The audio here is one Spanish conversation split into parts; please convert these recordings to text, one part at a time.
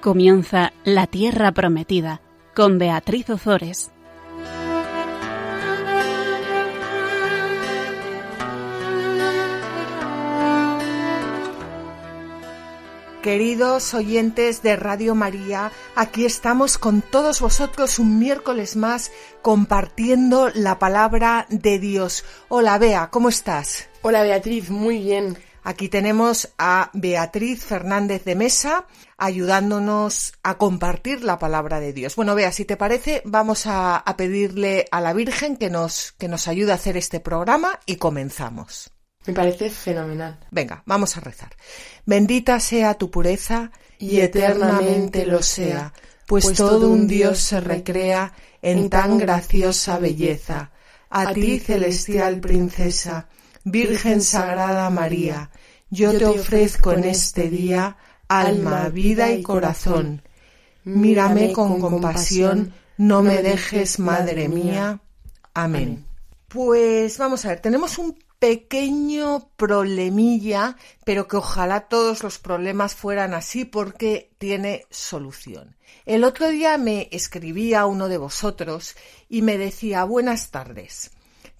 Comienza La Tierra Prometida con Beatriz Ozores. Queridos oyentes de Radio María, aquí estamos con todos vosotros un miércoles más compartiendo la palabra de Dios. Hola Bea, ¿cómo estás? Hola Beatriz, muy bien. Aquí tenemos a Beatriz Fernández de Mesa ayudándonos a compartir la palabra de Dios. Bueno, Bea, si te parece, vamos a, a pedirle a la Virgen que nos, que nos ayude a hacer este programa y comenzamos. Me parece fenomenal. Venga, vamos a rezar. Bendita sea tu pureza y, eternamente lo sea, pues, pues todo un Dios se recrea en tan graciosa belleza. A ti, celestial princesa, Virgen Sagrada María, yo te ofrezco en este día alma, vida y corazón. Mírame con compasión, no me dejes, Madre mía. Amén. Pues vamos a ver, tenemos un pequeño problemilla, pero que ojalá todos los problemas fueran así porque tiene solución. El otro día me escribía uno de vosotros y me decía buenas tardes.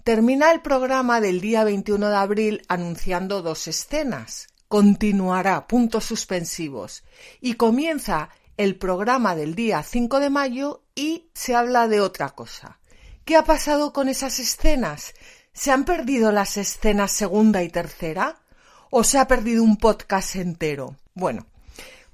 Termina el programa del día 21 de abril anunciando dos escenas. Continuará puntos suspensivos y comienza el programa del día 5 de mayo y se habla de otra cosa. ¿Qué ha pasado con esas escenas? ¿Se han perdido las escenas segunda y tercera? ¿O se ha perdido un podcast entero? Bueno,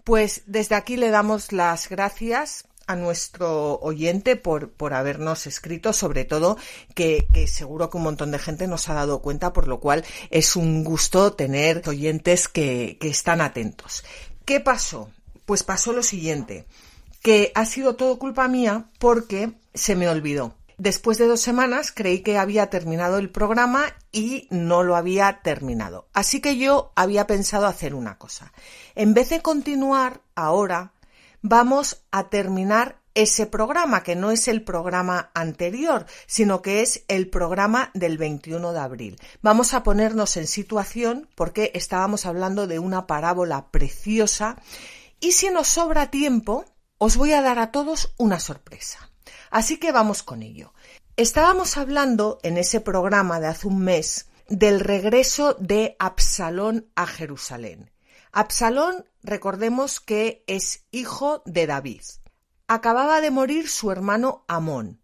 pues desde aquí le damos las gracias a nuestro oyente por, por habernos escrito, sobre todo que, seguro que un montón de gente nos ha dado cuenta, por lo cual es un gusto tener oyentes que, que están atentos. ¿Qué pasó? Pues pasó lo siguiente, que ha sido todo culpa mía porque se me olvidó. Después de dos semanas creí que había terminado el programa y no lo había terminado. Así que yo había pensado hacer una cosa. En vez de continuar ahora, vamos a terminar ese programa, que no es el programa anterior, sino que es el programa del 21 de abril. Vamos a ponernos en situación porque estábamos hablando de una parábola preciosa y si nos sobra tiempo, os voy a dar a todos una sorpresa. Así que vamos con ello. Estábamos hablando en ese programa de hace un mes del regreso de Absalón a Jerusalén. Absalón, recordemos que es hijo de David. Acababa de morir su hermano Amón,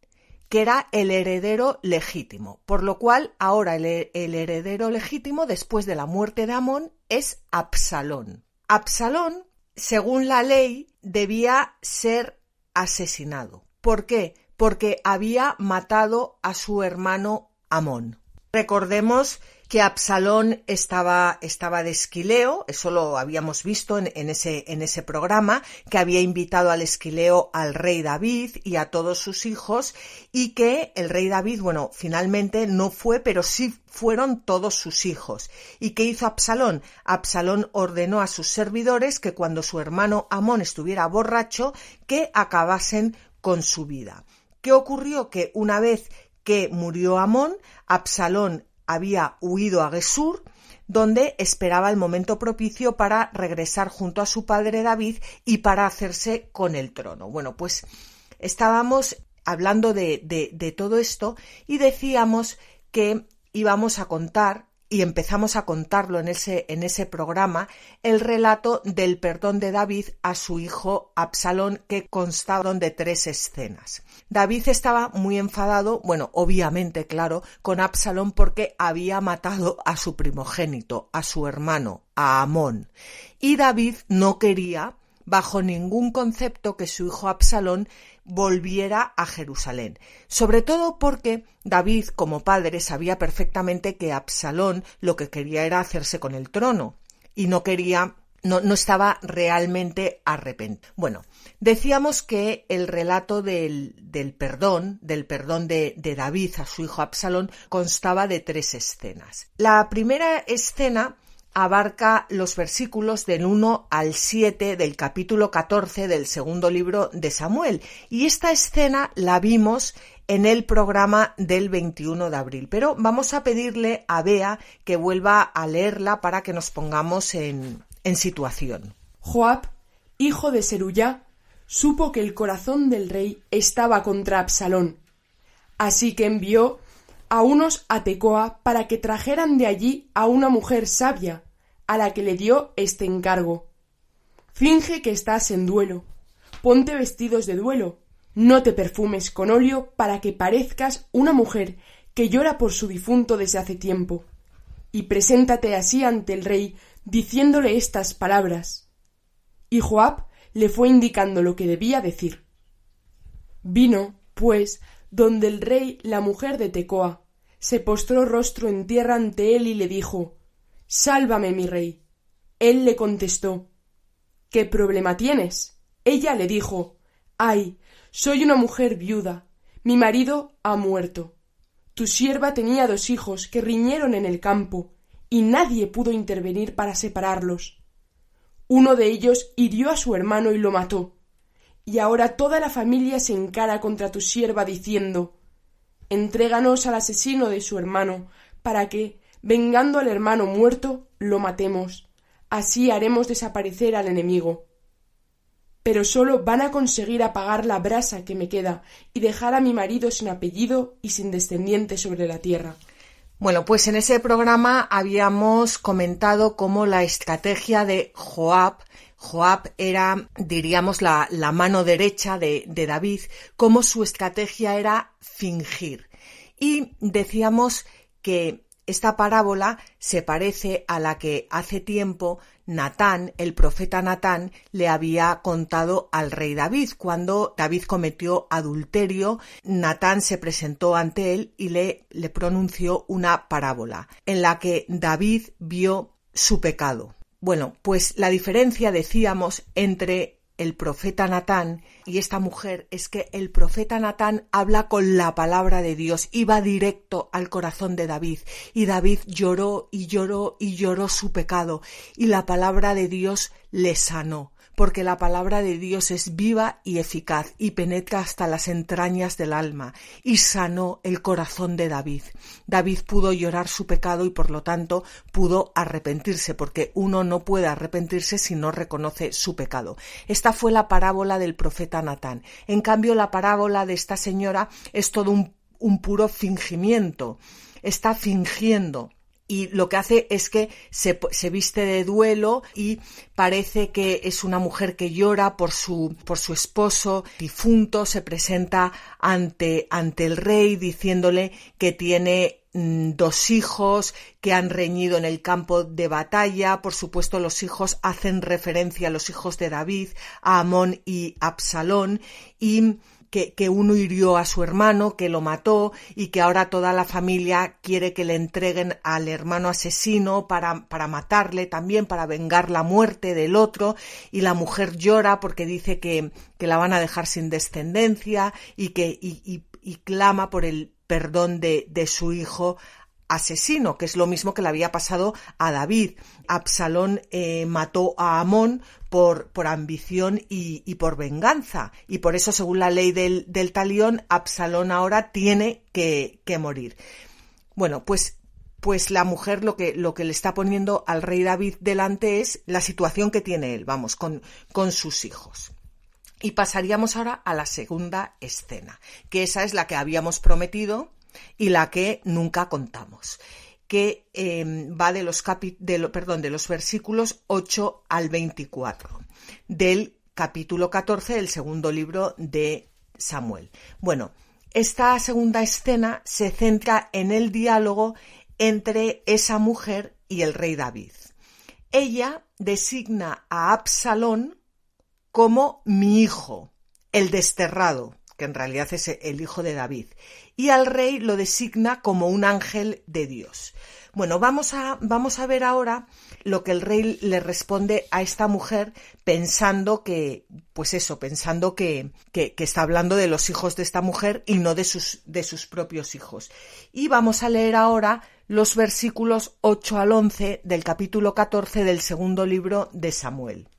que era el heredero legítimo, por lo cual ahora el, heredero legítimo después de la muerte de Amón es Absalón. Absalón, según la ley, debía ser asesinado. ¿Por qué? Porque había matado a su hermano Amón. Recordemos que Absalón estaba, estaba de esquileo, eso lo habíamos visto en, ese, en ese programa, que había invitado al esquileo al rey David y a todos sus hijos, y que el rey David, bueno, finalmente no fue, pero sí fueron todos sus hijos. ¿Y qué hizo Absalón? Absalón ordenó a sus servidores que cuando su hermano Amón estuviera borracho, que acabasen con su vida. ¿Qué ocurrió? Que una vez que murió Amón, Absalón había huido a Gesur, donde esperaba el momento propicio para regresar junto a su padre David y para hacerse con el trono. Bueno, pues estábamos hablando de, todo esto y decíamos que íbamos a contar y empezamos a contarlo en ese, en ese programa, el relato del perdón de David a su hijo Absalón, que constaba de tres escenas. David estaba muy enfadado, bueno, obviamente, claro, con Absalón porque había matado a su primogénito, a su hermano, a Amón. Y David no quería, bajo ningún concepto, que su hijo Absalón volviera a Jerusalén, sobre todo porque David como padre sabía perfectamente que Absalón lo que quería era hacerse con el trono y no quería no, no, estaba realmente arrepentido. Bueno, decíamos que el relato del, del perdón, del perdón de, de, David a su hijo Absalón, constaba de tres escenas. La primera escena abarca los versículos del 1 al 7 del capítulo 14 del segundo libro de Samuel. Y esta escena la vimos en el programa del 21 de abril. Pero vamos a pedirle a Bea que vuelva a leerla para que nos pongamos en, en situación. Joab hijo de Seruyá, supo que el corazón del rey estaba contra Absalón. Así que envió a unos a Tecoa para que trajeran de allí a una mujer sabia, a la que le dio este encargo. Finge que estás en duelo. Ponte vestidos de duelo. No te perfumes con óleo para que parezcas una mujer que llora por su difunto desde hace tiempo. Y preséntate así ante el rey, diciéndole estas palabras. Y Joab le fue indicando lo que debía decir. Vino, pues, donde el rey la mujer de Tecoa, se postró rostro en tierra ante él y le dijo Sálvame, mi rey. Él le contestó ¿Qué problema tienes? Ella le dijo Ay, soy una mujer viuda. Mi marido ha muerto. Tu sierva tenía dos hijos que riñeron en el campo, y nadie pudo intervenir para separarlos. Uno de ellos hirió a su hermano y lo mató. Y ahora toda la familia se encara contra tu sierva diciendo Entréganos al asesino de su hermano, para que, vengando al hermano muerto, lo matemos. Así haremos desaparecer al enemigo. Pero sólo van a conseguir apagar la brasa que me queda y dejar a mi marido sin apellido y sin descendiente sobre la tierra. Bueno, pues en ese programa habíamos comentado cómo la estrategia de Joab, Joab era, diríamos, la, mano derecha de, David, cómo su estrategia era fingir. Y decíamos que esta parábola se parece a la que hace tiempo Natán, el profeta Natán, le había contado al rey David. Cuando David cometió adulterio, Natán se presentó ante él y le, le pronunció una parábola en la que David vio su pecado. Bueno, pues la diferencia, decíamos, entre el profeta Natán y esta mujer es que el profeta Natán habla con la palabra de Dios y va directo al corazón de David. Y David lloró y lloró y lloró su pecado y la palabra de Dios le sanó porque la palabra de Dios es viva y eficaz y penetra hasta las entrañas del alma y sanó el corazón de David. David pudo llorar su pecado y por lo tanto pudo arrepentirse, porque uno no puede arrepentirse si no reconoce su pecado. Esta fue la parábola del profeta Natán. En cambio, la parábola de esta señora es todo un, un puro fingimiento. Está fingiendo y lo que hace es que se, viste de duelo y parece que es una mujer que llora por su, por su esposo difunto, se presenta ante, ante el rey diciéndole que tiene mm, dos hijos que han reñido en el campo de batalla. Por supuesto, los hijos hacen referencia a los hijos de David, a Amón y Absalón, y que, uno hirió a su hermano, que lo mató y que ahora toda la familia quiere que le entreguen al hermano asesino para, para matarle también, para vengar la muerte del otro. Y la mujer llora porque dice que, que la van a dejar sin descendencia y que y, y, clama por el perdón de, de su hijo asesino, que es lo mismo que le había pasado a David. Absalón eh, mató a Amón por, por ambición y, por venganza. Y por eso, según la ley del, del talión, Absalón ahora tiene que, que morir. Bueno, pues pues la mujer lo que, lo que le está poniendo al rey David delante es la situación que tiene él, vamos, con, con sus hijos. Y pasaríamos ahora a la segunda escena, que esa es la que habíamos prometido y la que nunca contamos, que em, va de los, de, perdón, de los versículos 8 al 24 del capítulo 14 del segundo libro de Samuel. Bueno, esta segunda escena se centra en el diálogo entre esa mujer y el rey David. Ella designa a Absalón como mi hijo, el desterrado, que en realidad es el hijo de David, y al rey lo designa como un ángel de Dios. Bueno, vamos a, vamos a ver ahora lo que el rey le responde a esta mujer pensando que, pues eso, pensando que, que, está hablando de los hijos de esta mujer y no de sus, de sus propios hijos. Y vamos a leer ahora los versículos 8 al 11 del capítulo 14 del segundo libro de Samuel.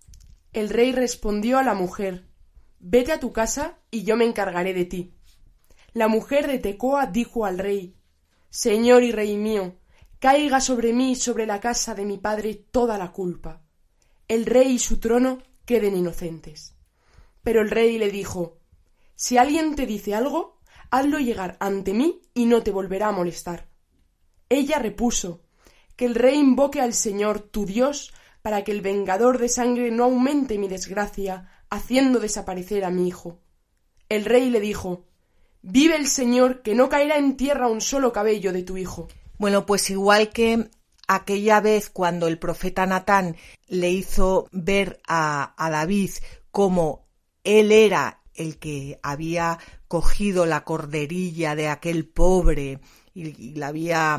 El rey respondió a la mujer, Vete a tu casa y yo me encargaré de ti. La mujer de Tecoa dijo al rey Señor y rey mío, caiga sobre mí y sobre la casa de mi padre toda la culpa. El rey y su trono queden inocentes. Pero el rey le dijo Si alguien te dice algo, hazlo llegar ante mí y no te volverá a molestar. Ella repuso Que el rey invoque al Señor tu Dios para que el vengador de sangre no aumente mi desgracia, haciendo desaparecer a mi hijo. El rey le dijo Vive el Señor, que no caerá en tierra un solo cabello de tu hijo. Bueno, pues igual que aquella vez cuando el profeta Natán le hizo ver a, David como él era el que había cogido la corderilla de aquel pobre y, la había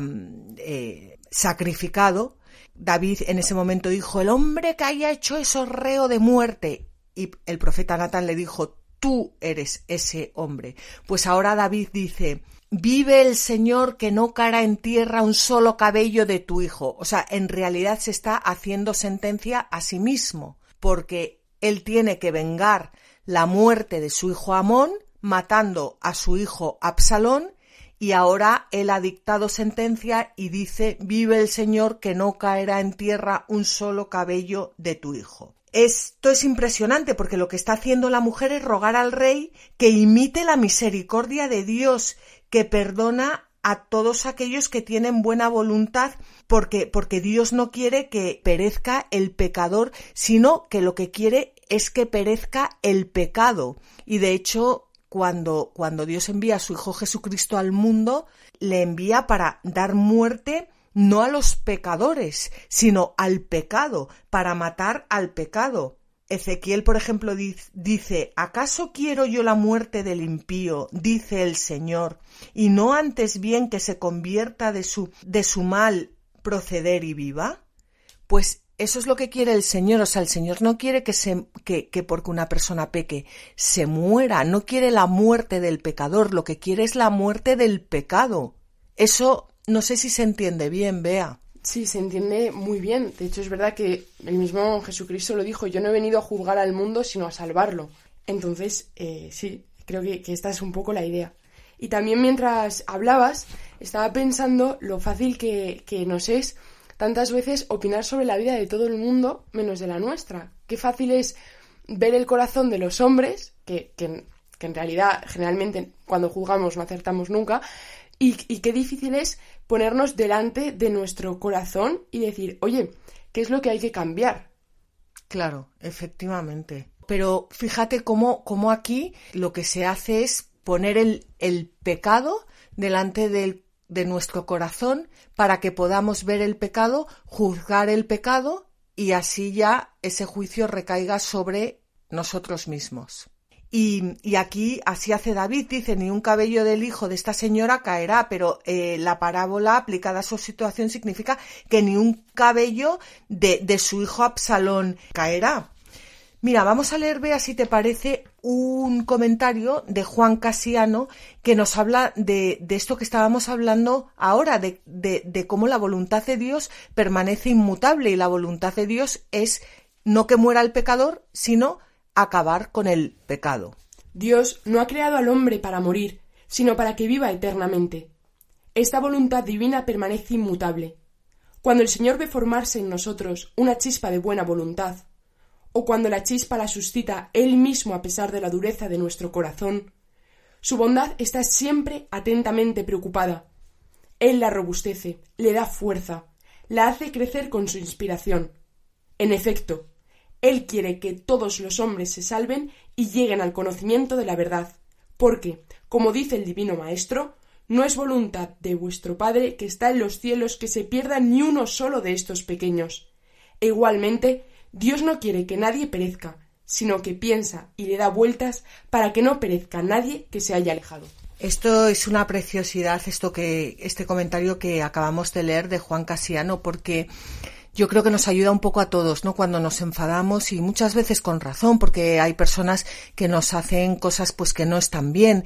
eh, sacrificado, David en ese momento dijo, el hombre que haya hecho eso reo de muerte. Y el profeta Natán le dijo, tú eres ese hombre. Pues ahora David dice, vive el Señor que no cara en tierra un solo cabello de tu hijo. O sea, en realidad se está haciendo sentencia a sí mismo, porque él tiene que vengar la muerte de su hijo Amón, matando a su hijo Absalón, y ahora él ha dictado sentencia y dice, vive el Señor que no caerá en tierra un solo cabello de tu hijo. Esto es impresionante porque lo que está haciendo la mujer es rogar al rey que imite la misericordia de Dios, que perdona a todos aquellos que tienen buena voluntad, porque, porque Dios no quiere que perezca el pecador, sino que lo que quiere es que perezca el pecado. Y de hecho, cuando, cuando Dios envía a su Hijo Jesucristo al mundo, le envía para dar muerte no a los pecadores, sino al pecado, para matar al pecado. Ezequiel, por ejemplo, dice, ¿acaso quiero yo la muerte del impío? dice el Señor, y no antes bien que se convierta de su, de su mal proceder y viva? Pues eso es lo que quiere el Señor. O sea, el Señor no quiere que, se, que, que porque una persona peque se muera, no quiere la muerte del pecador, lo que quiere es la muerte del pecado. Eso no sé si se entiende bien, Bea. Sí, se entiende muy bien. De hecho, es verdad que el mismo Jesucristo lo dijo, yo no he venido a juzgar al mundo, sino a salvarlo. Entonces, eh, sí, creo que, esta es un poco la idea. Y también mientras hablabas, estaba pensando lo fácil que, nos es tantas veces opinar sobre la vida de todo el mundo menos de la nuestra. Qué fácil es ver el corazón de los hombres, que, que, que en realidad generalmente cuando juzgamos no acertamos nunca, y, y qué difícil es ponernos delante de nuestro corazón y decir, oye, ¿qué es lo que hay que cambiar? Claro, efectivamente. Pero fíjate cómo, cómo aquí lo que se hace es poner el, el pecado delante del, de nuestro corazón para que podamos ver el pecado, juzgar el pecado y así ya ese juicio recaiga sobre nosotros mismos. Y, aquí así hace David, dice, ni un cabello del hijo de esta señora caerá, pero eh, la parábola aplicada a su situación significa que ni un cabello de, de su hijo Absalón caerá. Mira, vamos a leer, vea si te parece, un comentario de Juan Casiano que nos habla de, de esto que estábamos hablando ahora, de, de, cómo la voluntad de Dios permanece inmutable y la voluntad de Dios es no que muera el pecador, sino acabar con el pecado. Dios no ha creado al hombre para morir, sino para que viva eternamente. Esta voluntad divina permanece inmutable. Cuando el Señor ve formarse en nosotros una chispa de buena voluntad, o cuando la chispa la suscita Él mismo a pesar de la dureza de nuestro corazón, su bondad está siempre atentamente preocupada. Él la robustece, le da fuerza, la hace crecer con su inspiración. En efecto, él quiere que todos los hombres se salven y lleguen al conocimiento de la verdad, porque, como dice el Divino Maestro, no es voluntad de vuestro Padre que está en los cielos que se pierda ni uno solo de estos pequeños. E igualmente, Dios no quiere que nadie perezca, sino que piensa y le da vueltas para que no perezca nadie que se haya alejado. Esto es una preciosidad, esto que, este comentario que acabamos de leer de Juan Casiano, porque yo creo que nos ayuda un poco a todos, ¿no? Cuando nos enfadamos y muchas veces con razón, porque hay personas que nos hacen cosas pues que no están bien.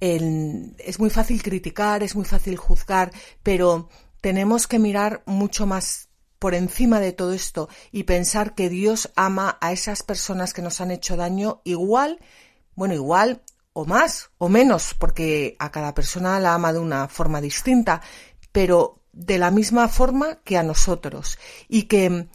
es muy fácil criticar, es muy fácil juzgar, pero tenemos que mirar mucho más por encima de todo esto y pensar que Dios ama a esas personas que nos han hecho daño igual, bueno, igual o más o menos, porque a cada persona la ama de una forma distinta, pero de la misma forma que a nosotros y que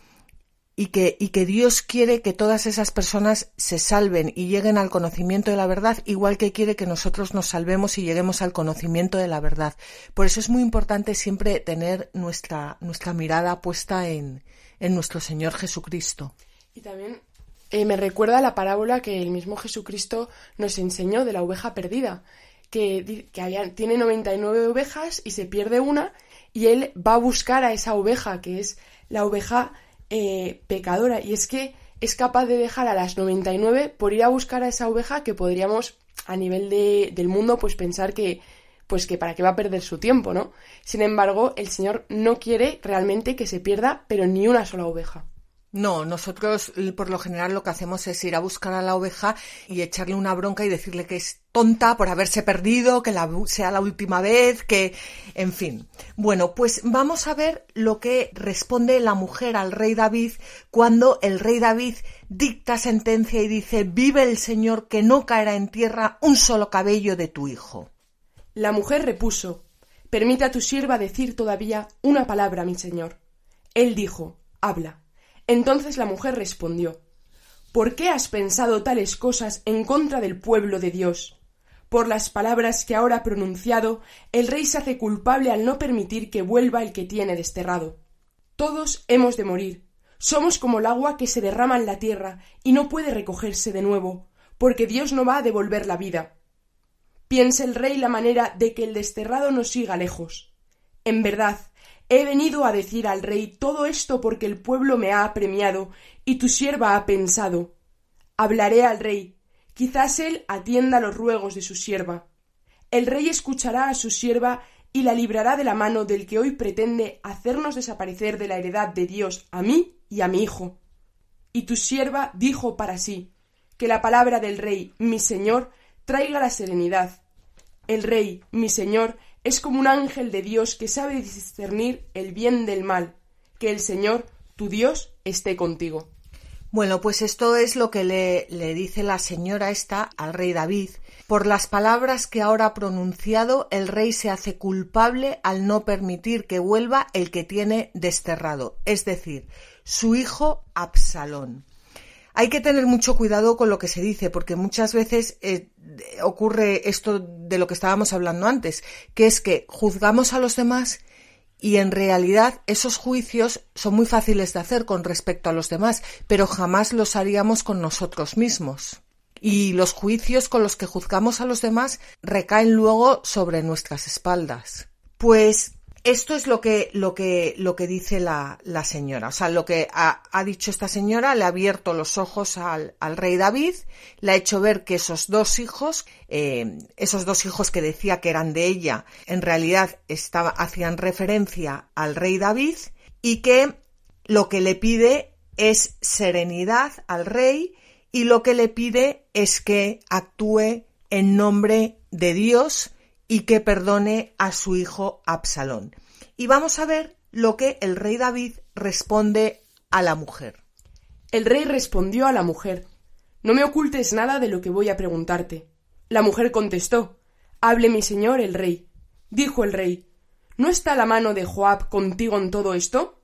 y que, y que Dios quiere que todas esas personas se salven y lleguen al conocimiento de la verdad, igual que quiere que nosotros nos salvemos y lleguemos al conocimiento de la verdad. Por eso es muy importante siempre tener nuestra, nuestra mirada puesta en, en nuestro Señor Jesucristo. Y también eh, me recuerda la parábola que el mismo Jesucristo nos enseñó de la oveja perdida, que, que tiene 99 ovejas y se pierde una, y él va a buscar a esa oveja, que es la oveja eh, pecadora. Y es que es capaz de dejar a las 99 por ir a buscar a esa oveja que podríamos, a nivel de, del mundo, pues pensar que, pues que para qué va a perder su tiempo, ¿no? Sin embargo, el Señor no quiere realmente que se pierda, pero ni una sola oveja. No, nosotros por lo general lo que hacemos es ir a buscar a la oveja y echarle una bronca y decirle que es tonta por haberse perdido, que la, sea la última vez, que, en fin. Bueno, pues vamos a ver lo que responde la mujer al rey David cuando el rey David dicta sentencia y dice, vive el Señor que no caerá en tierra un solo cabello de tu hijo. La mujer repuso, permite a tu sierva decir todavía una palabra, mi señor. Él dijo, habla. Entonces la mujer respondió ¿Por qué has pensado tales cosas en contra del pueblo de Dios? Por las palabras que ahora ha pronunciado, el rey se hace culpable al no permitir que vuelva el que tiene desterrado. Todos hemos de morir. Somos como el agua que se derrama en la tierra y no puede recogerse de nuevo, porque Dios no va a devolver la vida. Piensa el rey la manera de que el desterrado no siga lejos. En verdad, He venido a decir al rey todo esto porque el pueblo me ha apremiado y tu sierva ha pensado. Hablaré al rey. Quizás él atienda los ruegos de su sierva. El rey escuchará a su sierva y la librará de la mano del que hoy pretende hacernos desaparecer de la heredad de Dios a mí y a mi hijo. Y tu sierva dijo para sí que la palabra del rey, mi señor, traiga la serenidad. El rey, mi señor, es como un ángel de Dios que sabe discernir el bien del mal. Que el Señor, tu Dios, esté contigo. Bueno, pues esto es lo que le, le, dice la señora esta al rey David. Por las palabras que ahora ha pronunciado, el rey se hace culpable al no permitir que vuelva el que tiene desterrado, es decir, su hijo Absalón. Hay que tener mucho cuidado con lo que se dice, porque muchas veces eh, ocurre esto de lo que estábamos hablando antes, que es que juzgamos a los demás y en realidad esos juicios son muy fáciles de hacer con respecto a los demás, pero jamás los haríamos con nosotros mismos. Y los juicios con los que juzgamos a los demás recaen luego sobre nuestras espaldas. Pues esto es lo que, lo que, lo que dice la, la señora. O sea, lo que ha, ha, dicho esta señora le ha abierto los ojos al, al, rey David, le ha hecho ver que esos dos hijos, eh, esos dos hijos que decía que eran de ella, en realidad estaba, hacían referencia al rey David y que lo que le pide es serenidad al rey y lo que le pide es que actúe en nombre de Dios y que perdone a su hijo Absalón. Y vamos a ver lo que el rey David responde a la mujer. El rey respondió a la mujer No me ocultes nada de lo que voy a preguntarte. La mujer contestó Hable mi señor el rey. Dijo el rey ¿No está la mano de Joab contigo en todo esto?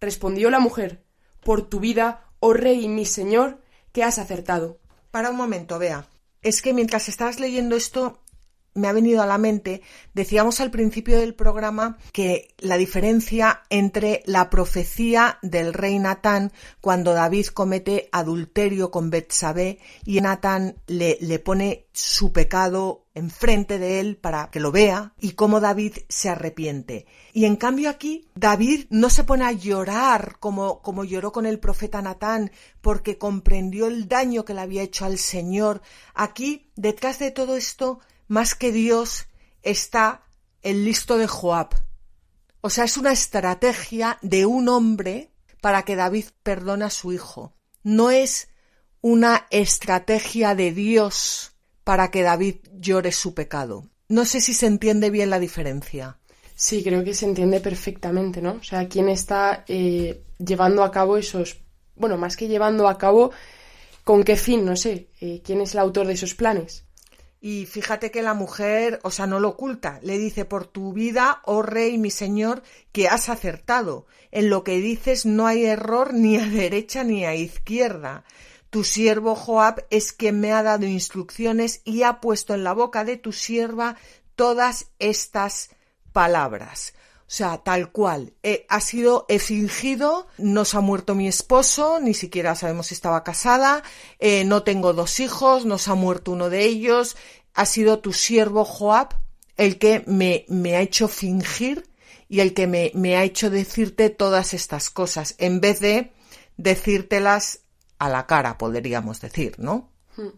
Respondió la mujer Por tu vida, oh rey mi señor, que has acertado. Para un momento, vea. Es que mientras estás leyendo esto, me ha venido a la mente, decíamos al principio del programa que la diferencia entre la profecía del rey Natán cuando David comete adulterio con Betsabé y Natán le, pone su pecado enfrente de él para que lo vea y cómo David se arrepiente. Y en cambio aquí David no se pone a llorar como, como lloró con el profeta Natán porque comprendió el daño que le había hecho al Señor. Aquí, detrás de todo esto, más que Dios está el listo de Joab. O sea, es una estrategia de un hombre para que David perdone a su hijo. No es una estrategia de Dios para que David llore su pecado. No sé si se entiende bien la diferencia. Sí, creo que se entiende perfectamente, ¿no? O sea, quién está eh, llevando a cabo esos, bueno, más que llevando a cabo, ¿con qué fin? No sé, eh, ¿quién es el autor de esos planes? Y fíjate que la mujer, o sea, no lo oculta, le dice, por tu vida, oh rey, mi señor, que has acertado. En lo que dices no hay error ni a derecha ni a izquierda. Tu siervo Joab es quien me ha dado instrucciones y ha puesto en la boca de tu sierva todas estas palabras. O sea, tal cual. Eh, ha sido, he fingido, no se ha muerto mi esposo, ni siquiera sabemos si estaba casada, eh, no tengo dos hijos, no se ha muerto uno de ellos. Ha sido tu siervo Joab el que me, me ha hecho fingir y el que me, me ha hecho decirte todas estas cosas, en vez de decírtelas a la cara, podríamos decir, ¿no? Hmm.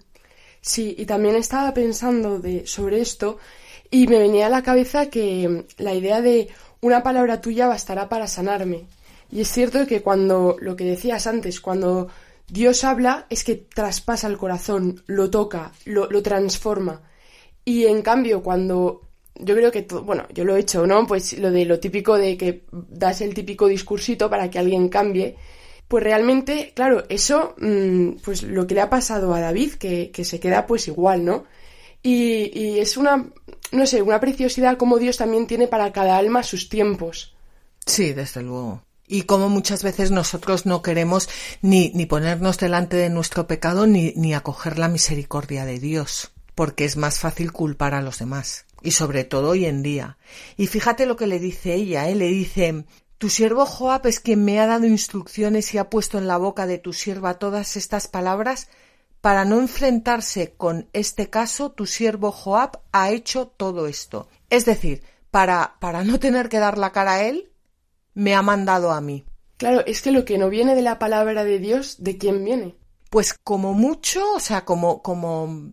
Sí, y también estaba pensando de, sobre esto y me venía a la cabeza que la idea de una palabra tuya bastará para sanarme. Y es cierto que cuando, lo que decías antes, cuando Dios habla es que traspasa el corazón, lo toca, lo, transforma. Y en cambio, cuando yo creo que, bueno, yo lo he hecho, ¿no? Pues lo de lo típico de que das el típico discursito para que alguien cambie, pues realmente, claro, eso, mm, pues lo que le ha pasado a David, que se queda pues igual, ¿no? Y, y, es una, no sé, una preciosidad como Dios también tiene para cada alma sus tiempos. Sí, desde luego. Y como muchas veces nosotros no queremos ni, ni ponernos delante de nuestro pecado ni, ni acoger la misericordia de Dios, porque es más fácil culpar a los demás. Y sobre todo hoy en día. Y fíjate lo que le dice ella, ¿eh? le dice, tu siervo Joab es quien me ha dado instrucciones y ha puesto en la boca de tu sierva todas estas palabras para no enfrentarse con este caso, tu siervo Joab ha hecho todo esto. Es decir, para, para no tener que dar la cara a él, me ha mandado a mí. Claro, es que lo que no viene de la palabra de Dios, ¿de quién viene? Pues como mucho, o sea, como, como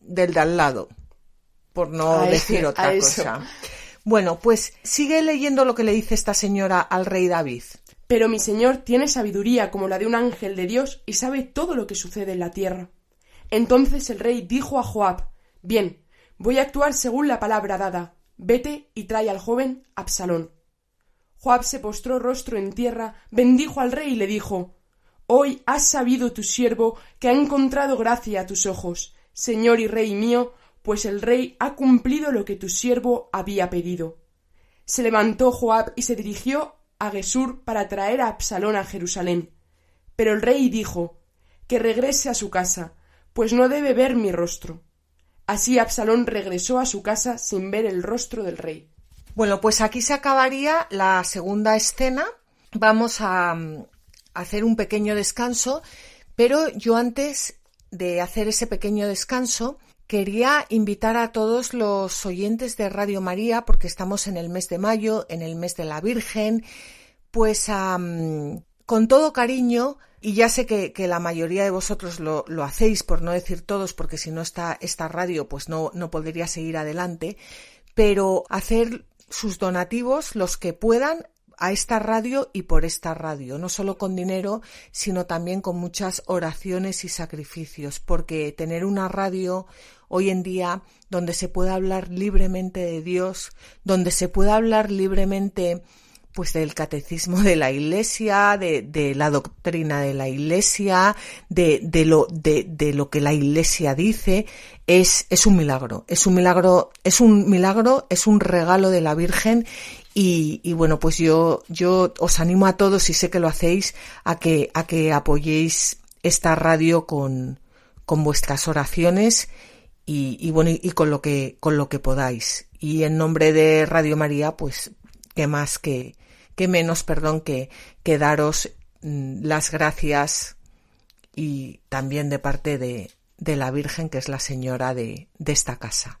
del de al lado, por no decir otra cosa. Bueno, pues sigue leyendo lo que le dice esta señora al rey David. Pero mi señor tiene sabiduría como la de un ángel de Dios y sabe todo lo que sucede en la tierra. Entonces el rey dijo a Joab Bien, voy a actuar según la palabra dada. Vete y trae al joven Absalón. Joab se postró rostro en tierra, bendijo al rey y le dijo Hoy has sabido tu siervo que ha encontrado gracia a tus ojos, señor y rey mío, pues el rey ha cumplido lo que tu siervo había pedido. Se levantó Joab y se dirigió a Gesur para traer a Absalón a Jerusalén. Pero el rey dijo que regrese a su casa, pues no debe ver mi rostro. Así Absalón regresó a su casa sin ver el rostro del rey. Bueno, pues aquí se acabaría la segunda escena. Vamos a mm, hacer un pequeño descanso, pero yo antes de hacer ese pequeño descanso Quería invitar a todos los oyentes de Radio María, porque estamos en el mes de mayo, en el mes de la Virgen, pues con todo cariño, y ya sé que, la mayoría de vosotros lo, lo, hacéis, por no decir todos, porque si no está esta radio, pues no, no podría seguir adelante, pero hacer sus donativos, los que puedan, a esta radio y por esta radio, no solo con dinero, sino también con muchas oraciones y sacrificios, porque tener una radio hoy en día donde se pueda hablar libremente de Dios, donde se pueda hablar libremente pues del catecismo de la iglesia, de, la doctrina de la iglesia, de, de lo, de, lo que la iglesia dice, es, es un milagro, es un milagro, es un milagro, es un regalo de la Virgen y, y, bueno, pues yo, yo os animo a todos, y sé que lo hacéis, a que, a que apoyéis esta radio con, con vuestras oraciones y, y bueno, y con lo que, con lo que podáis. Y en nombre de Radio María, pues, qué más que, qué menos, perdón, que, que daros mm, las gracias y también de parte de, de la Virgen, que es la señora de, de esta casa.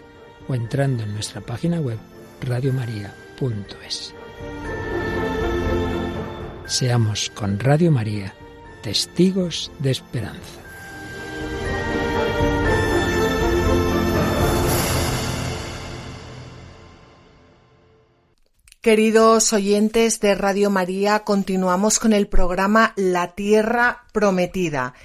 entrando en nuestra página web radiomaria.es. Seamos con Radio María testigos de esperanza. Queridos oyentes de Radio María, continuamos con el programa La Tierra Prometida.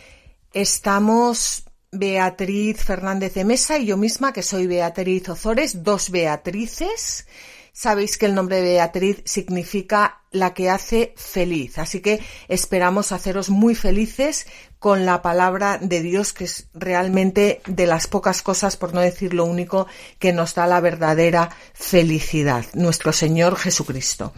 Estamos Beatriz Fernández de Mesa y yo misma, que soy Beatriz Ozores, dos Beatrices. Sabéis que el nombre Beatriz significa la que hace feliz, así que esperamos haceros muy felices con la palabra de Dios, que es realmente de las pocas cosas, por no decir lo único, que nos da la verdadera felicidad, nuestro Señor Jesucristo.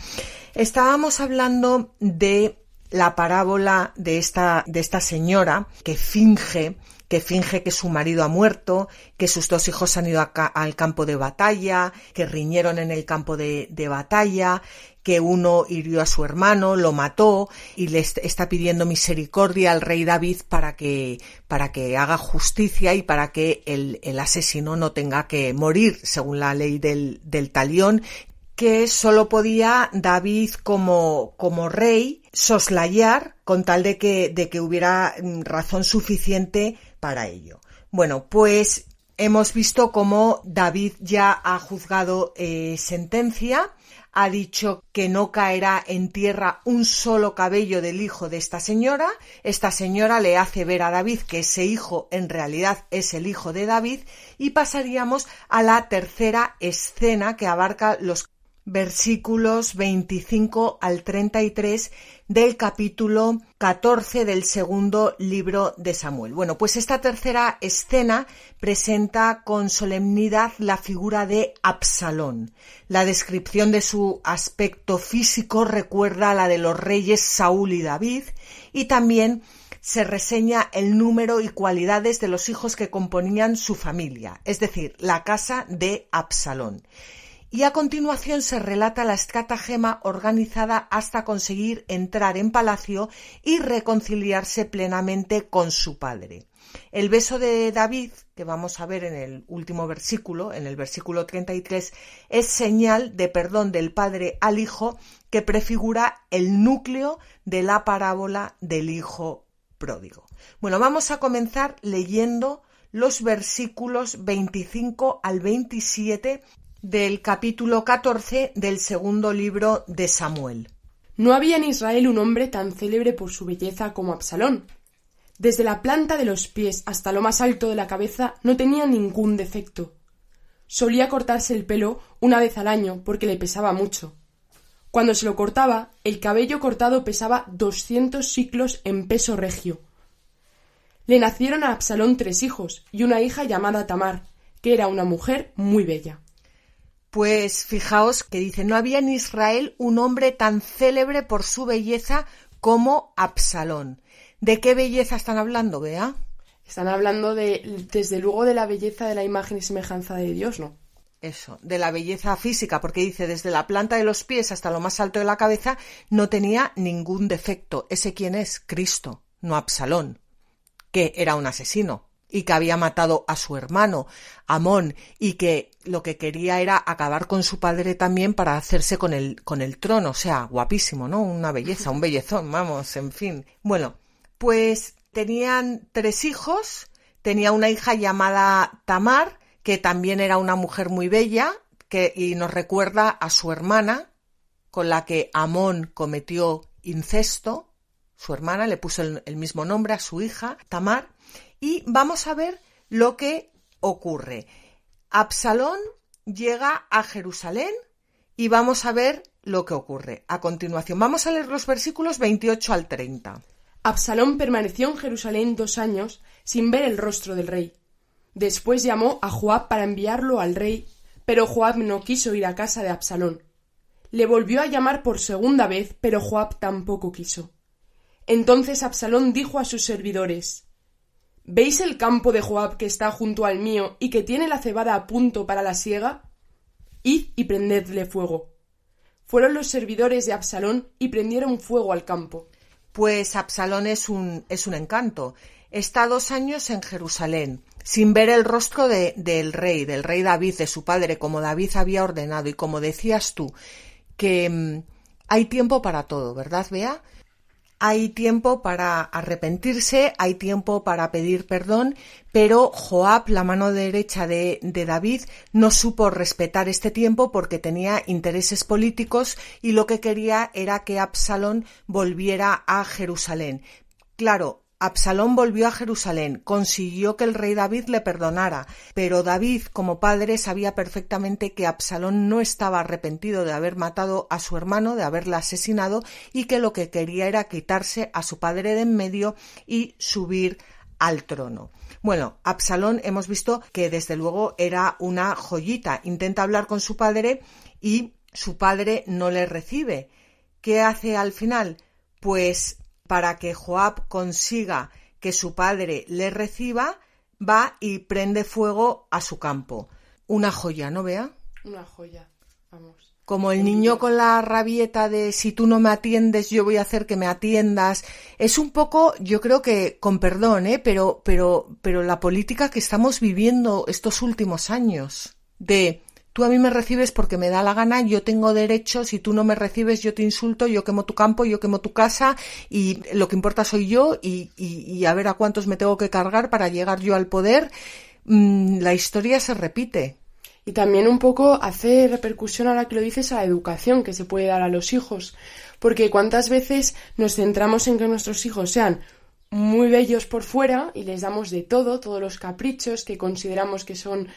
Estábamos hablando de la parábola de esta, de esta señora que finge que finge que su marido ha muerto, que sus dos hijos han ido al campo de batalla, que riñeron en el campo de, de batalla, que uno hirió a su hermano, lo mató y le está pidiendo misericordia al rey David para que, para que haga justicia y para que el, el asesino no tenga que morir según la ley del, del talión que solo podía David como, como rey soslayar con tal de que, de que hubiera mm, razón suficiente para ello. Bueno, pues hemos visto cómo David ya ha juzgado eh, sentencia, ha dicho que no caerá en tierra un solo cabello del hijo de esta señora. Esta señora le hace ver a David que ese hijo en realidad es el hijo de David y pasaríamos a la tercera escena que abarca los versículos 25 al 33 del capítulo 14 del segundo libro de Samuel. Bueno, pues esta tercera escena presenta con solemnidad la figura de Absalón. La descripción de su aspecto físico recuerda a la de los reyes Saúl y David y también se reseña el número y cualidades de los hijos que componían su familia, es decir, la casa de Absalón y a continuación se relata la estratagema organizada hasta conseguir entrar en palacio y reconciliarse plenamente con su padre. El beso de David, que vamos a ver en el último versículo, en el versículo 33, es señal de perdón del padre al hijo que prefigura el núcleo de la parábola del hijo pródigo. Bueno, vamos a comenzar leyendo los versículos 25 al 27 del capítulo 14 del segundo libro de Samuel. No había en Israel un hombre tan célebre por su belleza como Absalón. Desde la planta de los pies hasta lo más alto de la cabeza no tenía ningún defecto. Solía cortarse el pelo una vez al año porque le pesaba mucho. Cuando se lo cortaba, el cabello cortado pesaba doscientos siclos en peso regio. Le nacieron a Absalón tres hijos y una hija llamada Tamar, que era una mujer muy bella. Pues fijaos que dice, no había en Israel un hombre tan célebre por su belleza como Absalón. ¿De qué belleza están hablando, Bea? Están hablando de, desde luego, de la belleza de la imagen y semejanza de Dios, ¿no? Eso, de la belleza física, porque dice, desde la planta de los pies hasta lo más alto de la cabeza, no tenía ningún defecto. ¿Ese quién es? Cristo, no Absalón, que era un asesino y que había matado a su hermano, Amón, y que lo que quería era acabar con su padre también para hacerse con el, con el trono. O sea, guapísimo, ¿no? Una belleza, un bellezón, vamos, en fin. Bueno, pues tenían tres hijos, tenía una hija llamada Tamar, que también era una mujer muy bella, que, y nos recuerda a su hermana, con la que Amón cometió incesto. Su hermana le puso el mismo nombre a su hija, Tamar, y vamos a ver lo que ocurre. Absalón llega a Jerusalén y vamos a ver lo que ocurre. A continuación, vamos a leer los versículos 28 al 30. Absalón permaneció en Jerusalén dos años sin ver el rostro del rey. Después llamó a Joab para enviarlo al rey, pero Joab no quiso ir a casa de Absalón. Le volvió a llamar por segunda vez, pero Joab tampoco quiso. Entonces Absalón dijo a sus servidores ¿Veis el campo de Joab que está junto al mío y que tiene la cebada a punto para la siega? Id y prendedle fuego. Fueron los servidores de Absalón y prendieron fuego al campo. Pues Absalón es un, es un encanto. Está dos años en Jerusalén, sin ver el rostro de, del rey, del rey David, de su padre, como David había ordenado. Y como decías tú, que mm, hay tiempo para todo, ¿verdad, Bea? Hay tiempo para arrepentirse, hay tiempo para pedir perdón, pero Joab, la mano derecha de, David, no supo respetar este tiempo porque tenía intereses políticos y lo que quería era que Absalón volviera a Jerusalén. Claro, Absalón volvió a Jerusalén, consiguió que el rey David le perdonara, pero David, como padre, sabía perfectamente que Absalón no estaba arrepentido de haber matado a su hermano, de haberle asesinado, y que lo que quería era quitarse a su padre de en medio y subir al trono. Bueno, Absalón hemos visto que desde luego era una joyita. Intenta hablar con su padre y su padre no le recibe. ¿Qué hace al final? Pues para que Joab consiga que su padre le reciba, va y prende fuego a su campo. Una joya, ¿no vea? Una joya, vamos. Como el niño con la rabieta de si tú no me atiendes, yo voy a hacer que me atiendas. Es un poco, yo creo que, con perdón, ¿eh? pero, pero, pero la política que estamos viviendo estos últimos años. De tú a mí me recibes porque me da la gana, yo tengo derechos, si tú no me recibes yo te insulto, yo quemo tu campo, yo quemo tu casa y lo que importa soy yo y, y, a ver a cuántos me tengo que cargar para llegar yo al poder. Mm, la historia se repite. Y también un poco hace repercusión ahora que lo dices a la educación que se puede dar a los hijos. Porque cuántas veces nos centramos en que nuestros hijos sean muy bellos por fuera y les damos de todo, todos los caprichos que consideramos que son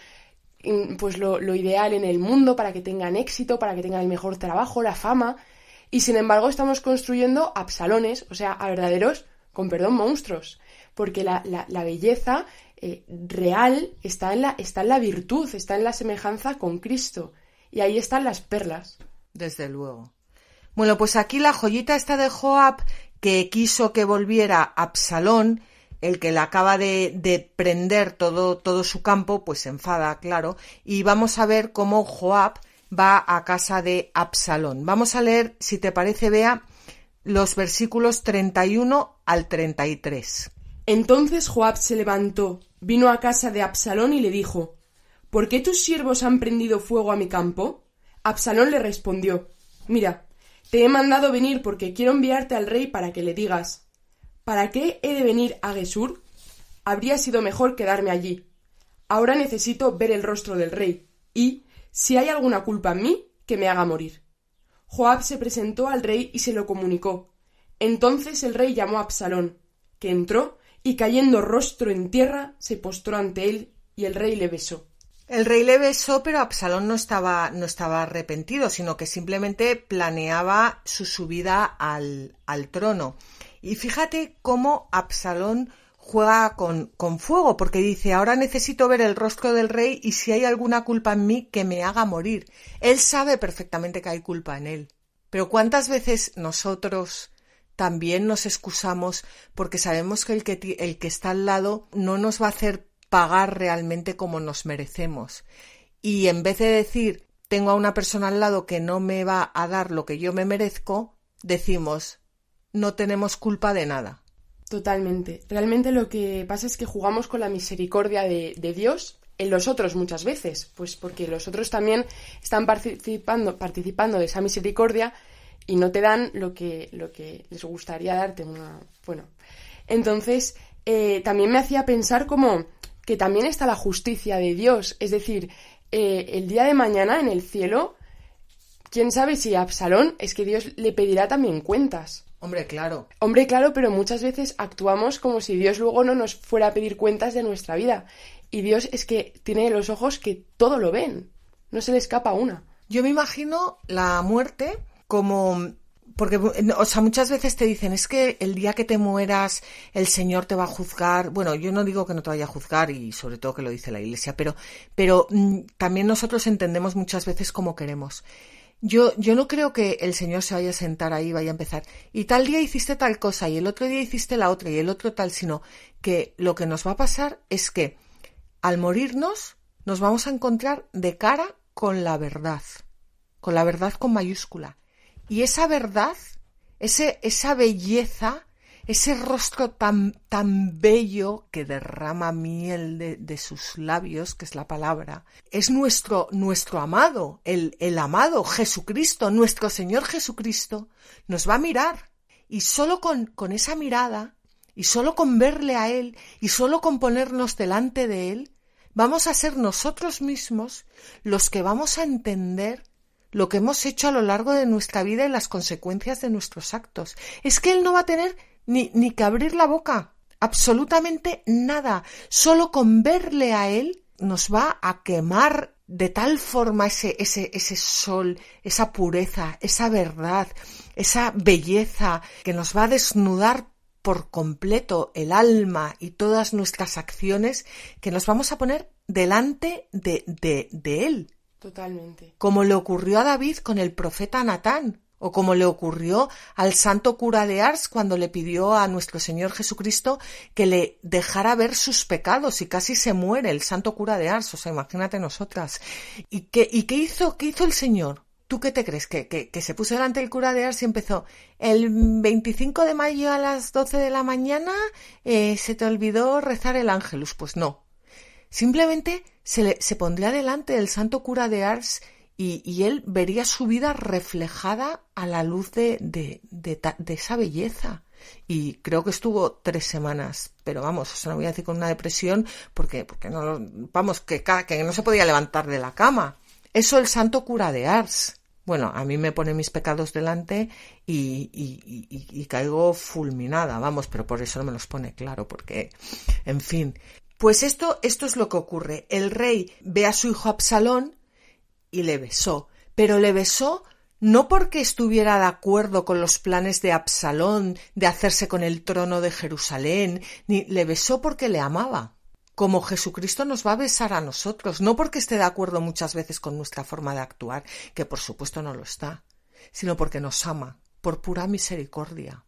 pues lo, ideal en el mundo para que tengan éxito, para que tengan el mejor trabajo, la fama, y sin embargo estamos construyendo absalones, o sea, a verdaderos, con perdón, monstruos, porque la, belleza eh, real está en, la, está en la virtud, está en la semejanza con Cristo, y ahí están las perlas. Desde luego. Bueno, pues aquí la joyita está de Joab, que quiso que volviera Absalón, el que le acaba de, prender todo, todo su campo, pues se enfada, claro, y vamos a ver cómo Joab va a casa de Absalón. Vamos a leer, si te parece, vea los versículos 31 al 33. Entonces Joab se levantó, vino a casa de Absalón y le dijo ¿Por qué tus siervos han prendido fuego a mi campo? Absalón le respondió Mira, te he mandado venir porque quiero enviarte al rey para que le digas ¿Para qué he de venir a Gesur? Habría sido mejor quedarme allí. Ahora necesito ver el rostro del rey, y, si hay alguna culpa en mí, que me haga morir. Joab se presentó al rey y se lo comunicó. Entonces el rey llamó a Absalón, que entró y cayendo rostro en tierra se postró ante él y el rey le besó. El rey le besó, pero Absalón no estaba, no estaba arrepentido, sino que simplemente planeaba su subida al, al trono. Y fíjate cómo Absalón juega con, con, fuego, porque dice, ahora necesito ver el rostro del rey y si hay alguna culpa en mí, que me haga morir. Él sabe perfectamente que hay culpa en él. Pero ¿cuántas veces nosotros también nos excusamos porque sabemos que el que, el que está al lado no nos va a hacer pagar realmente como nos merecemos? Y en vez de decir, tengo a una persona al lado que no me va a dar lo que yo me merezco, decimos, no tenemos culpa de nada. Totalmente. Realmente lo que pasa es que jugamos con la misericordia de, Dios en los otros muchas veces, pues porque los otros también están participando, participando de esa misericordia y no te dan lo que, les gustaría darte. bueno, entonces eh, también me hacía pensar como que también está la justicia de Dios, es decir, eh, el día de mañana en el cielo, quién sabe si Absalón es que Dios le pedirá también cuentas Hombre, claro. Hombre, claro, pero muchas veces actuamos como si Dios luego no nos fuera a pedir cuentas de nuestra vida. Y Dios es que tiene los ojos que todo lo ven. No se le escapa una. Yo me imagino la muerte como porque, o sea, muchas veces te dicen, es que el día que te mueras, el Señor te va a juzgar. Bueno, yo no digo que no te vaya a juzgar, y sobre todo que lo dice la Iglesia, pero, pero mm, también nosotros entendemos muchas veces como queremos. Yo, yo no creo que el Señor se vaya a sentar ahí y vaya a empezar. Y tal día hiciste tal cosa, y el otro día hiciste la otra, y el otro tal, sino que lo que nos va a pasar es que al morirnos nos vamos a encontrar de cara con la verdad, con la verdad con mayúscula. Y esa verdad, ese, esa belleza, ese rostro tan, tan bello que derrama miel de, sus labios, que es la palabra, es nuestro, nuestro amado, el, el amado Jesucristo, nuestro Señor Jesucristo, nos va a mirar. Y solo con, con esa mirada, y solo con verle a Él, y solo con ponernos delante de Él, vamos a ser nosotros mismos los que vamos a entender lo que hemos hecho a lo largo de nuestra vida y las consecuencias de nuestros actos. Es que Él no va a tener ni, ni que abrir la boca, absolutamente nada. Solo con verle a Él nos va a quemar de tal forma ese, ese, ese sol, esa pureza, esa verdad, esa belleza que nos va a desnudar por completo el alma y todas nuestras acciones que nos vamos a poner delante de, de, de Él. Totalmente. Como le ocurrió a David con el profeta Natán, o como le ocurrió al santo cura de Ars cuando le pidió a nuestro Señor Jesucristo que le dejara ver sus pecados y casi se muere el santo cura de Ars, o sea, imagínate nosotras. ¿Y qué, y qué hizo, qué hizo el Señor? ¿Tú qué te crees? ¿Que, que, se puso delante del cura de Ars y empezó el 25 de mayo a las 12 de la mañana eh, se te olvidó rezar el ángelus? Pues no. Simplemente se, le, se pondría delante del santo cura de Ars y, y, él vería su vida reflejada a la luz de, de, de, esa belleza. Y creo que estuvo tres semanas, pero vamos, eso no voy a decir con una depresión, porque, porque no, vamos, que, que no se podía levantar de la cama. Eso el santo cura de Ars. Bueno, a mí me pone mis pecados delante y, y, caigo fulminada, vamos, pero por eso no me los pone claro, porque, en fin. Pues esto, esto es lo que ocurre. El rey ve a su hijo Absalón y le besó, pero le besó no porque estuviera de acuerdo con los planes de Absalón de hacerse con el trono de Jerusalén, ni le besó porque le amaba como Jesucristo nos va a besar a nosotros, no porque esté de acuerdo muchas veces con nuestra forma de actuar, que por supuesto no lo está, sino porque nos ama, por pura misericordia.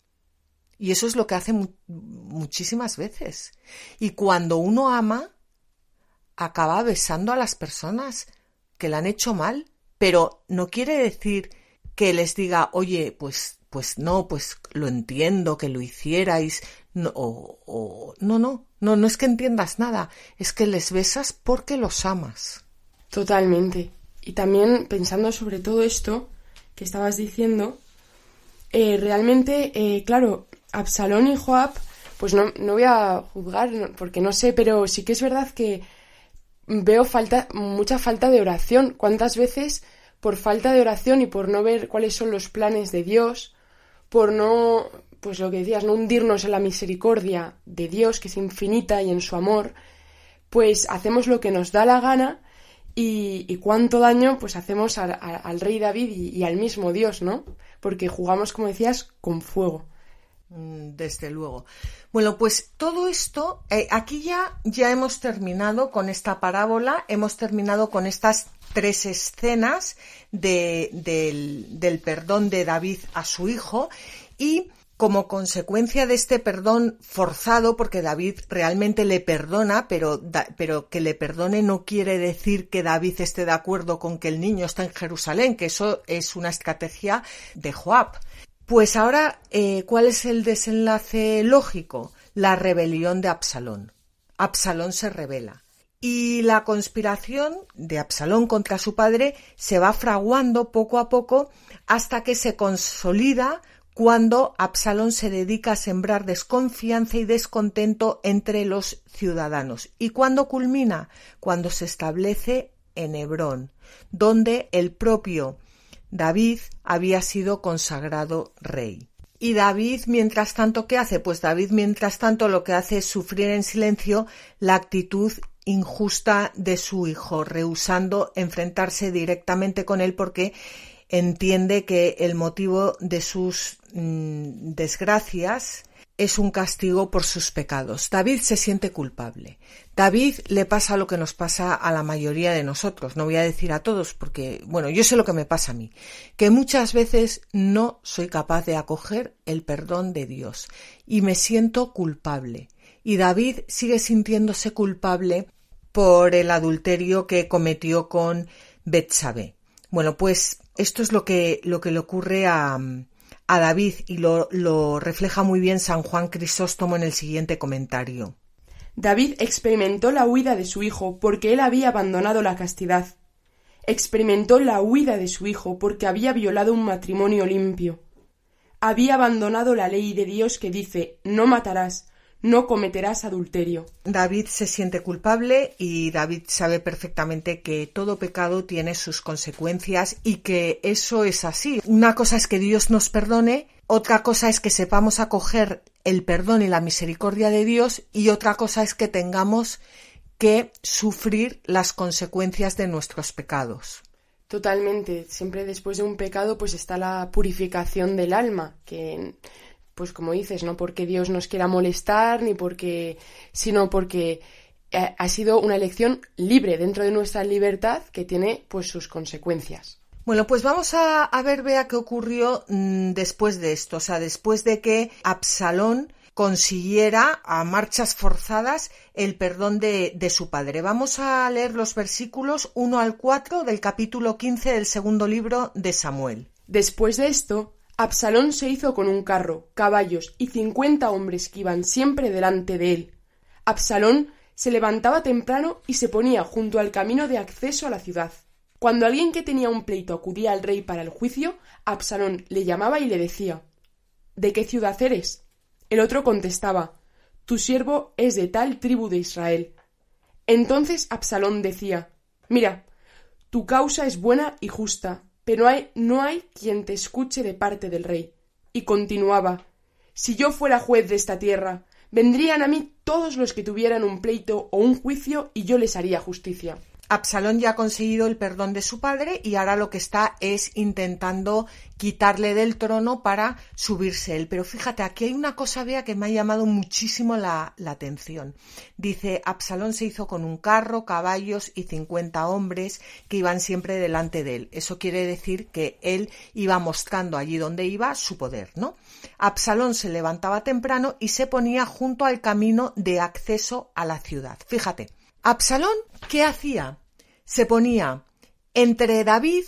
Y eso es lo que hace muchísimas veces. Y cuando uno ama, acaba besando a las personas que le han hecho mal, pero no quiere decir que les diga, oye, pues, pues no, pues lo entiendo que lo hicierais, no, no, no, no, no es que entiendas nada, es que les besas porque los amas. Totalmente. Y también pensando sobre todo esto que estabas diciendo, eh, realmente, eh, claro, Absalón y Joab, pues no, no voy a juzgar porque no sé, pero sí que es verdad que veo falta, mucha falta de oración. ¿Cuántas veces por falta de oración y por no ver cuáles son los planes de Dios, por no pues lo que decías, no hundirnos en la misericordia de Dios, que es infinita y en su amor, pues hacemos lo que nos da la gana y, cuánto daño pues hacemos al rey David y, al mismo Dios, ¿no? Porque jugamos, como decías, con fuego. Mm, desde luego. Bueno, pues todo esto, eh, aquí ya, ya hemos terminado con esta parábola, hemos terminado con estas tres escenas de, del, del perdón de David a su hijo y como consecuencia de este perdón forzado, porque David realmente le perdona, pero, pero, que le perdone no quiere decir que David esté de acuerdo con que el niño está en Jerusalén, que eso es una estrategia de Joab. Pues ahora, eh, ¿cuál es el desenlace lógico? La rebelión de Absalón. Absalón se revela. Y la conspiración de Absalón contra su padre se va fraguando poco a poco hasta que se consolida cuando Absalón se dedica a sembrar desconfianza y descontento entre los ciudadanos. ¿Y cuando culmina? Cuando se establece en Hebrón, donde el propio David había sido consagrado rey. Y David, mientras tanto, ¿qué hace? Pues David, mientras tanto, lo que hace es sufrir en silencio la actitud injusta de su hijo, rehusando enfrentarse directamente con él porque entiende que el motivo de sus mm, desgracias es un castigo por sus pecados. David se siente culpable. David le pasa lo que nos pasa a la mayoría de nosotros. No voy a decir a todos porque, bueno, yo sé lo que me pasa a mí, que muchas veces no soy capaz de acoger el perdón de Dios y me siento culpable. Y David sigue sintiéndose culpable por el adulterio que cometió con Betsabé. Bueno, pues esto es lo que, lo que le ocurre a, a David y lo, lo refleja muy bien San Juan Crisóstomo en el siguiente comentario. David experimentó la huida de su hijo porque él había abandonado la castidad. Experimentó la huida de su hijo porque había violado un matrimonio limpio. Había abandonado la ley de Dios que dice no matarás, no cometerás adulterio. David se siente culpable y David sabe perfectamente que todo pecado tiene sus consecuencias y que eso es así. Una cosa es que Dios nos perdone, otra cosa es que sepamos acoger el perdón y la misericordia de Dios y otra cosa es que tengamos que sufrir las consecuencias de nuestros pecados. Totalmente. Siempre después de un pecado pues está la purificación del alma, que pues como dices, no porque Dios nos quiera molestar, ni porque, sino porque eh, ha sido una elección libre dentro de nuestra libertad que tiene pues sus consecuencias. Bueno, pues vamos a, ver, vea qué ocurrió mm, después de esto, o sea, después de que Absalón consiguiera a marchas forzadas el perdón de, de, su padre. Vamos a leer los versículos 1 al 4 del capítulo 15 del segundo libro de Samuel. Después de esto, Absalón se hizo con un carro, caballos y cincuenta hombres que iban siempre delante de él. Absalón se levantaba temprano y se ponía junto al camino de acceso a la ciudad. Cuando alguien que tenía un pleito acudía al rey para el juicio, Absalón le llamaba y le decía ¿De qué ciudad eres? El otro contestaba Tu siervo es de tal tribu de Israel. Entonces Absalón decía Mira, tu causa es buena y justa, pero hay, no hay quien te escuche de parte del rey. Y continuaba Si yo fuera juez de esta tierra, vendrían a mí todos los que tuvieran un pleito o un juicio y yo les haría justicia. Absalón ya ha conseguido el perdón de su padre y ahora lo que está es intentando quitarle del trono para subirse él. Pero fíjate, aquí hay una cosa, vea, que me ha llamado muchísimo la, la atención. Dice, Absalón se hizo con un carro, caballos y cincuenta hombres que iban siempre delante de él. Eso quiere decir que él iba mostrando allí donde iba su poder, ¿no? Absalón se levantaba temprano y se ponía junto al camino de acceso a la ciudad. Fíjate, Absalón, ¿qué hacía? Se ponía entre David,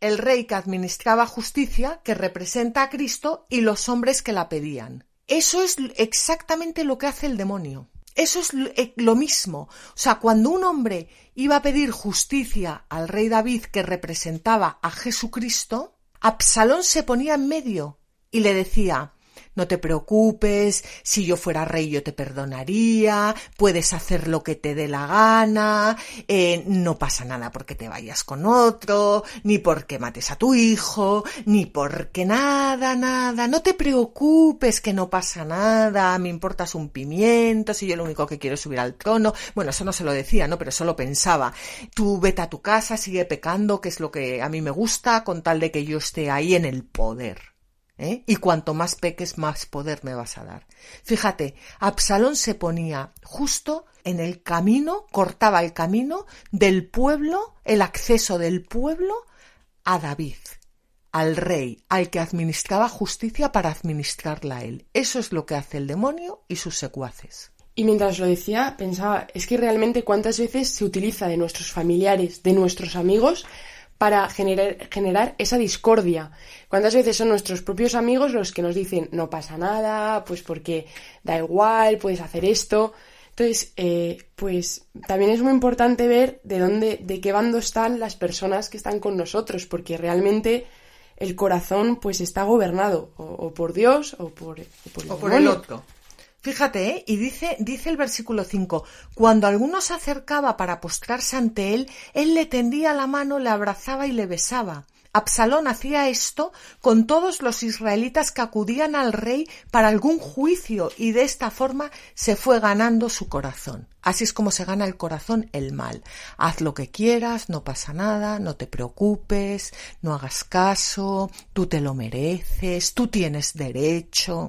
el rey que administraba justicia, que representa a Cristo, y los hombres que la pedían. Eso es exactamente lo que hace el demonio. Eso es eh, lo mismo. O sea, cuando un hombre iba a pedir justicia al rey David que representaba a Jesucristo, Absalón se ponía en medio y le decía no te preocupes, si yo fuera rey yo te perdonaría, puedes hacer lo que te dé la gana, eh, no pasa nada porque te vayas con otro, ni porque mates a tu hijo, ni porque nada, nada, no te preocupes que no pasa nada, me importas un pimiento, si yo lo único que quiero es subir al trono. Bueno, eso no se lo decía, ¿no? Pero eso lo pensaba. Tú vete a tu casa, sigue pecando, que es lo que a mí me gusta, con tal de que yo esté ahí en el poder. ¿Eh? Y cuanto más peques, más poder me vas a dar. Fíjate, Absalón se ponía justo en el camino, cortaba el camino del pueblo, el acceso del pueblo a David, al rey, al que administraba justicia para administrarla a él. Eso es lo que hace el demonio y sus secuaces. Y mientras lo decía, pensaba, es que realmente cuántas veces se utiliza de nuestros familiares, de nuestros amigos, para generar, generar esa discordia. ¿Cuántas veces son nuestros propios amigos los que nos dicen no pasa nada, pues porque da igual, puedes hacer esto? Entonces, eh, pues también es muy importante ver de dónde, de qué bando están las personas que están con nosotros, porque realmente el corazón pues está gobernado o, por Dios o por, o por el otro. Fíjate, ¿eh? y dice, dice el versículo 5, cuando alguno se acercaba para postrarse ante él, él le tendía la mano, le abrazaba y le besaba. Absalón hacía esto con todos los israelitas que acudían al rey para algún juicio y de esta forma se fue ganando su corazón. Así es como se gana el corazón el mal. Haz lo que quieras, no pasa nada, no te preocupes, no hagas caso, tú te lo mereces, tú tienes derecho.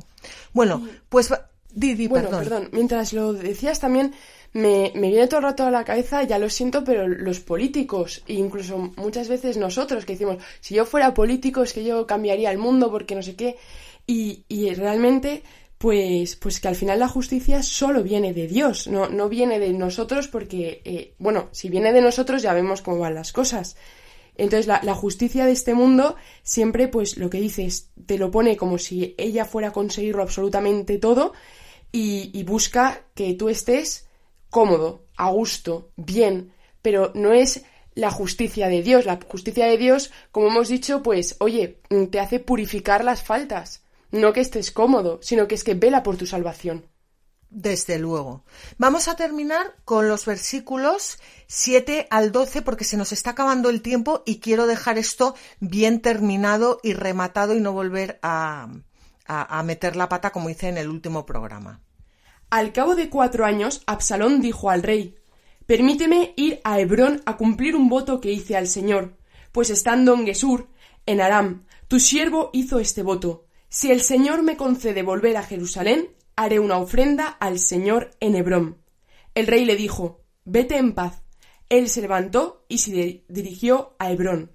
Bueno, pues Didi, bueno, perdón. Mientras lo decías también, me, me, viene todo el rato a la cabeza, ya lo siento, pero los políticos, e incluso muchas veces nosotros, que decimos, si yo fuera político es que yo cambiaría el mundo porque no sé qué, y, y realmente, pues, pues que al final la justicia solo viene de Dios, no, no viene de nosotros porque, eh, bueno, si viene de nosotros ya vemos cómo van las cosas. Entonces la, la, justicia de este mundo siempre, pues lo que dices, te lo pone como si ella fuera a conseguirlo absolutamente todo y, busca que tú estés cómodo, a gusto, bien, pero no es la justicia de Dios. La justicia de Dios, como hemos dicho, pues, oye, te hace purificar las faltas. No que estés cómodo, sino que es que vela por tu salvación. Desde luego. Vamos a terminar con los versículos 7 al 12 porque se nos está acabando el tiempo y quiero dejar esto bien terminado y rematado y no volver a, a, meter la pata como hice en el último programa. Al cabo de cuatro años, Absalón dijo al rey Permíteme ir a Hebrón a cumplir un voto que hice al Señor, pues estando en Gesur, en Aram, tu siervo hizo este voto. Si el Señor me concede volver a Jerusalén, haré una ofrenda al Señor en Hebrón. El rey le dijo Vete en paz. Él se levantó y se dirigió a Hebrón.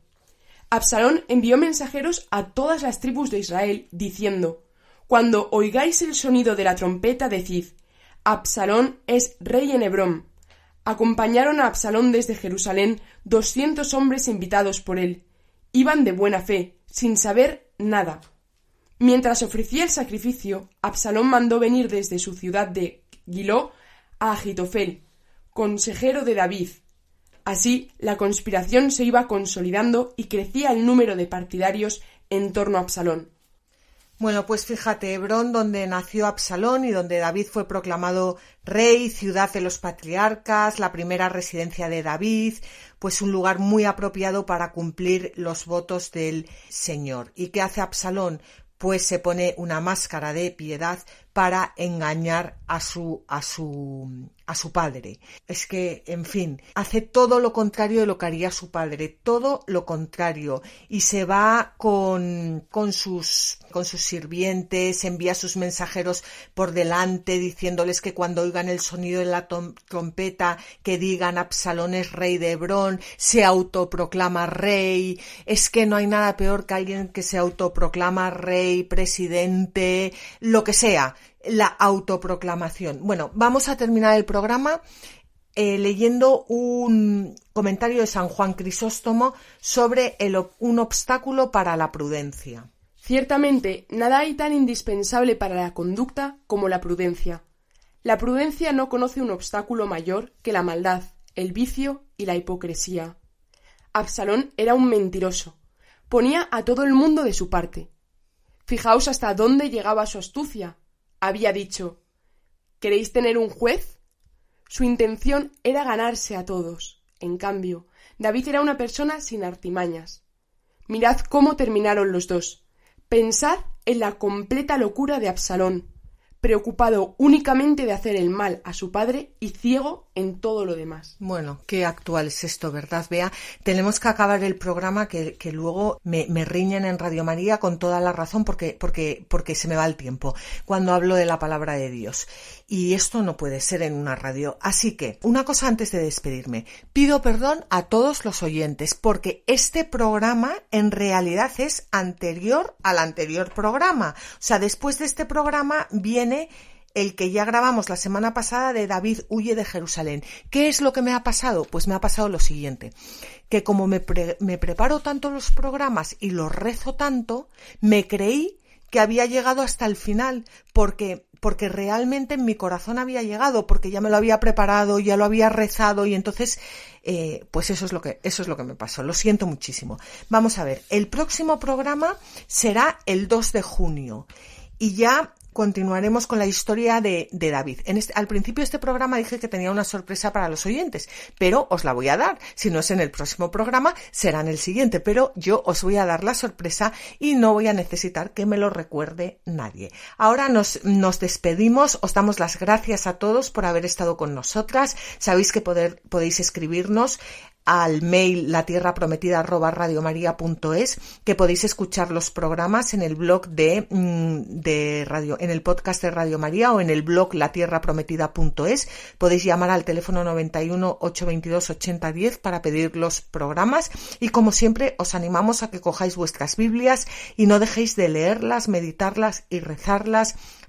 Absalón envió mensajeros a todas las tribus de Israel, diciendo Cuando oigáis el sonido de la trompeta, decid Absalón es rey en Hebrón. Acompañaron a Absalón desde Jerusalén doscientos hombres invitados por él. Iban de buena fe, sin saber nada. Mientras ofrecía el sacrificio, Absalón mandó venir desde su ciudad de Giló a Agitofel, consejero de David. Así, la conspiración se iba consolidando y crecía el número de partidarios en torno a Absalón. Bueno, pues fíjate, Hebrón, donde nació Absalón y donde David fue proclamado rey, ciudad de los patriarcas, la primera residencia de David, pues un lugar muy apropiado para cumplir los votos del Señor. ¿Y qué hace Absalón? Pues se pone una máscara de piedad para engañar a su a su a su padre. Es que, en fin, hace todo lo contrario de lo que haría su padre, todo lo contrario. Y se va con con sus con sus sirvientes, envía a sus mensajeros por delante diciéndoles que cuando oigan el sonido de la trompeta que digan Absalón es rey de Hebrón, se autoproclama rey, es que no hay nada peor que alguien que se autoproclama rey, presidente, lo que sea la autoproclamación. Bueno, vamos a terminar el programa eh, leyendo un comentario de San Juan Crisóstomo sobre un obstáculo para la prudencia. Ciertamente, nada hay tan indispensable para la conducta como la prudencia. La prudencia no conoce un obstáculo mayor que la maldad, el vicio y la hipocresía. Absalón era un mentiroso. Ponía a todo el mundo de su parte. Fijaos hasta dónde llegaba su astucia, había dicho ¿Queréis tener un juez? Su intención era ganarse a todos. En cambio, David era una persona sin artimañas. Mirad cómo terminaron los dos. Pensad en la completa locura de Absalón, preocupado únicamente de hacer el mal a su padre y ciego en todo lo demás. Bueno, qué actual es esto, ¿verdad, Bea? Tenemos que acabar el programa que, que luego me, me, riñen en Radio María con toda la razón porque, porque, porque se me va el tiempo cuando hablo de la palabra de Dios. Y esto no puede ser en una radio. Así que, una cosa antes de despedirme. Pido perdón a todos los oyentes porque este programa en realidad es anterior al anterior programa. O sea, después de este programa viene el que ya grabamos la semana pasada de David huye de Jerusalén. ¿Qué es lo que me ha pasado? Pues me ha pasado lo siguiente, que como me, me preparo tanto los programas y los rezo tanto, me creí que había llegado hasta el final, porque porque realmente en mi corazón había llegado, porque ya me lo había preparado, ya lo había rezado y entonces, eh, pues eso es lo que eso es lo que me pasó. Lo siento muchísimo. Vamos a ver, el próximo programa será el 2 de junio y ya continuaremos con la historia de, David. Este, al principio de este programa dije que tenía una sorpresa para los oyentes, pero os la voy a dar. Si no es en el próximo programa, será en el siguiente, pero yo os voy a dar la sorpresa y no voy a necesitar que me lo recuerde nadie. Ahora nos, despedimos, os damos las gracias a todos por haber estado con nosotras. Sabéis que podéis escribirnos al mail la tierra prometida es que podéis escuchar los programas en el blog de, mm, de radio, en el podcast de Radio María o en el blog la tierra es. Podéis llamar al teléfono 91 822 8010 para pedir los programas. Y como siempre os animamos a que cojáis vuestras Biblias y no dejéis de leerlas, meditarlas y rezarlas